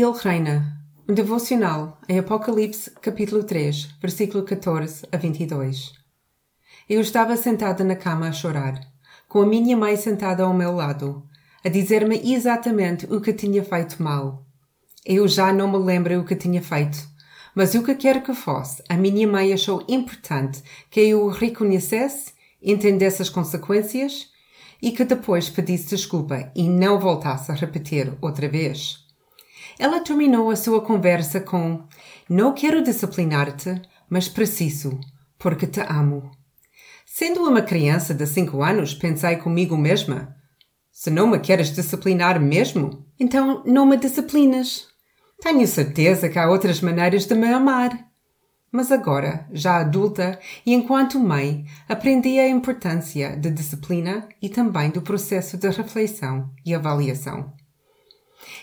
Ele reina. Um devocional em Apocalipse, capítulo 3, versículo 14 a 22. Eu estava sentada na cama a chorar, com a minha mãe sentada ao meu lado, a dizer-me exatamente o que tinha feito mal. Eu já não me lembro o que tinha feito, mas o que quer que fosse, a minha mãe achou importante que eu o reconhecesse, entendesse as consequências e que depois pedisse desculpa e não voltasse a repetir outra vez. Ela terminou a sua conversa com: Não quero disciplinar-te, mas preciso, porque te amo. Sendo uma criança de cinco anos, pensei comigo mesma: Se não me queres disciplinar mesmo, então não me disciplinas. Tenho certeza que há outras maneiras de me amar. Mas agora, já adulta e enquanto mãe, aprendi a importância da disciplina e também do processo de reflexão e avaliação.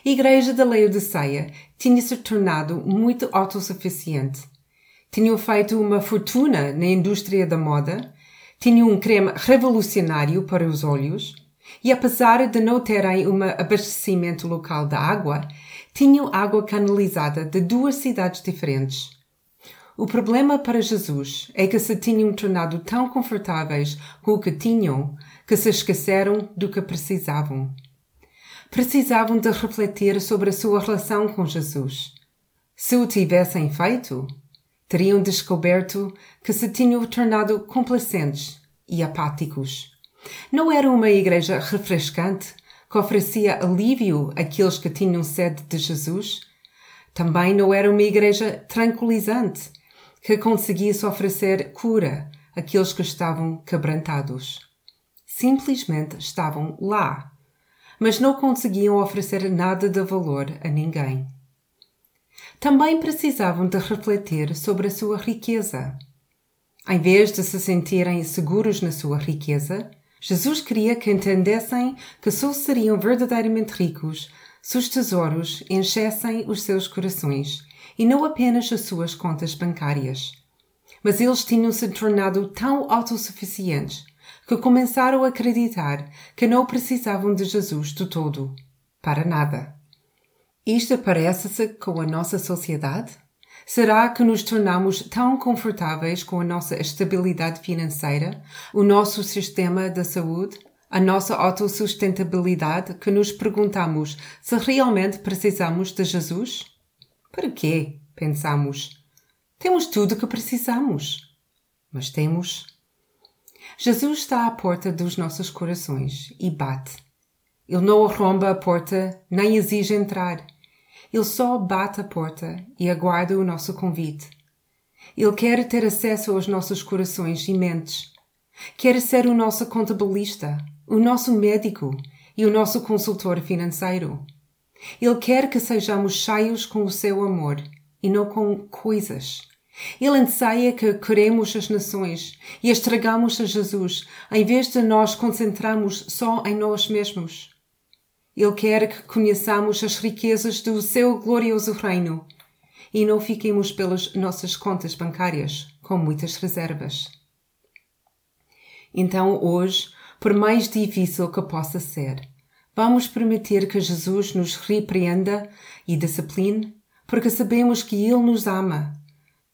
A igreja da Laodiceia tinha se tornado muito autossuficiente. Tinham feito uma fortuna na indústria da moda, tinham um creme revolucionário para os olhos, e apesar de não terem um abastecimento local da água, tinham água canalizada de duas cidades diferentes. O problema para Jesus é que se tinham tornado tão confortáveis com o que tinham que se esqueceram do que precisavam precisavam de refletir sobre a sua relação com Jesus. Se o tivessem feito, teriam descoberto que se tinham tornado complacentes e apáticos. Não era uma igreja refrescante que oferecia alívio àqueles que tinham sede de Jesus? Também não era uma igreja tranquilizante que conseguisse oferecer cura àqueles que estavam quebrantados. Simplesmente estavam lá mas não conseguiam oferecer nada de valor a ninguém. Também precisavam de refletir sobre a sua riqueza. Em vez de se sentirem seguros na sua riqueza, Jesus queria que entendessem que só seriam verdadeiramente ricos se os tesouros enchessem os seus corações e não apenas as suas contas bancárias. Mas eles tinham se tornado tão autossuficientes que começaram a acreditar que não precisavam de Jesus de todo, para nada. Isto parece-se com a nossa sociedade? Será que nos tornamos tão confortáveis com a nossa estabilidade financeira, o nosso sistema de saúde, a nossa autossustentabilidade que nos perguntamos se realmente precisamos de Jesus? Para quê? Pensamos. Temos tudo o que precisamos. Mas temos Jesus está à porta dos nossos corações e bate. Ele não arromba a porta nem exige entrar. Ele só bate a porta e aguarda o nosso convite. Ele quer ter acesso aos nossos corações e mentes. Quer ser o nosso contabilista, o nosso médico e o nosso consultor financeiro. Ele quer que sejamos cheios com o seu amor e não com coisas. Ele anseia que queremos as nações e estragamos a Jesus, em vez de nós concentrarmos só em nós mesmos. Ele quer que conheçamos as riquezas do seu glorioso reino e não fiquemos pelas nossas contas bancárias com muitas reservas. Então, hoje, por mais difícil que possa ser, vamos permitir que Jesus nos repreenda e discipline, porque sabemos que Ele nos ama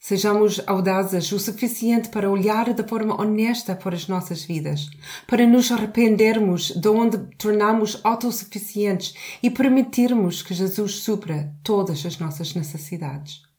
Sejamos audazes o suficiente para olhar de forma honesta para as nossas vidas, para nos arrependermos de onde tornamos autossuficientes e permitirmos que Jesus supra todas as nossas necessidades.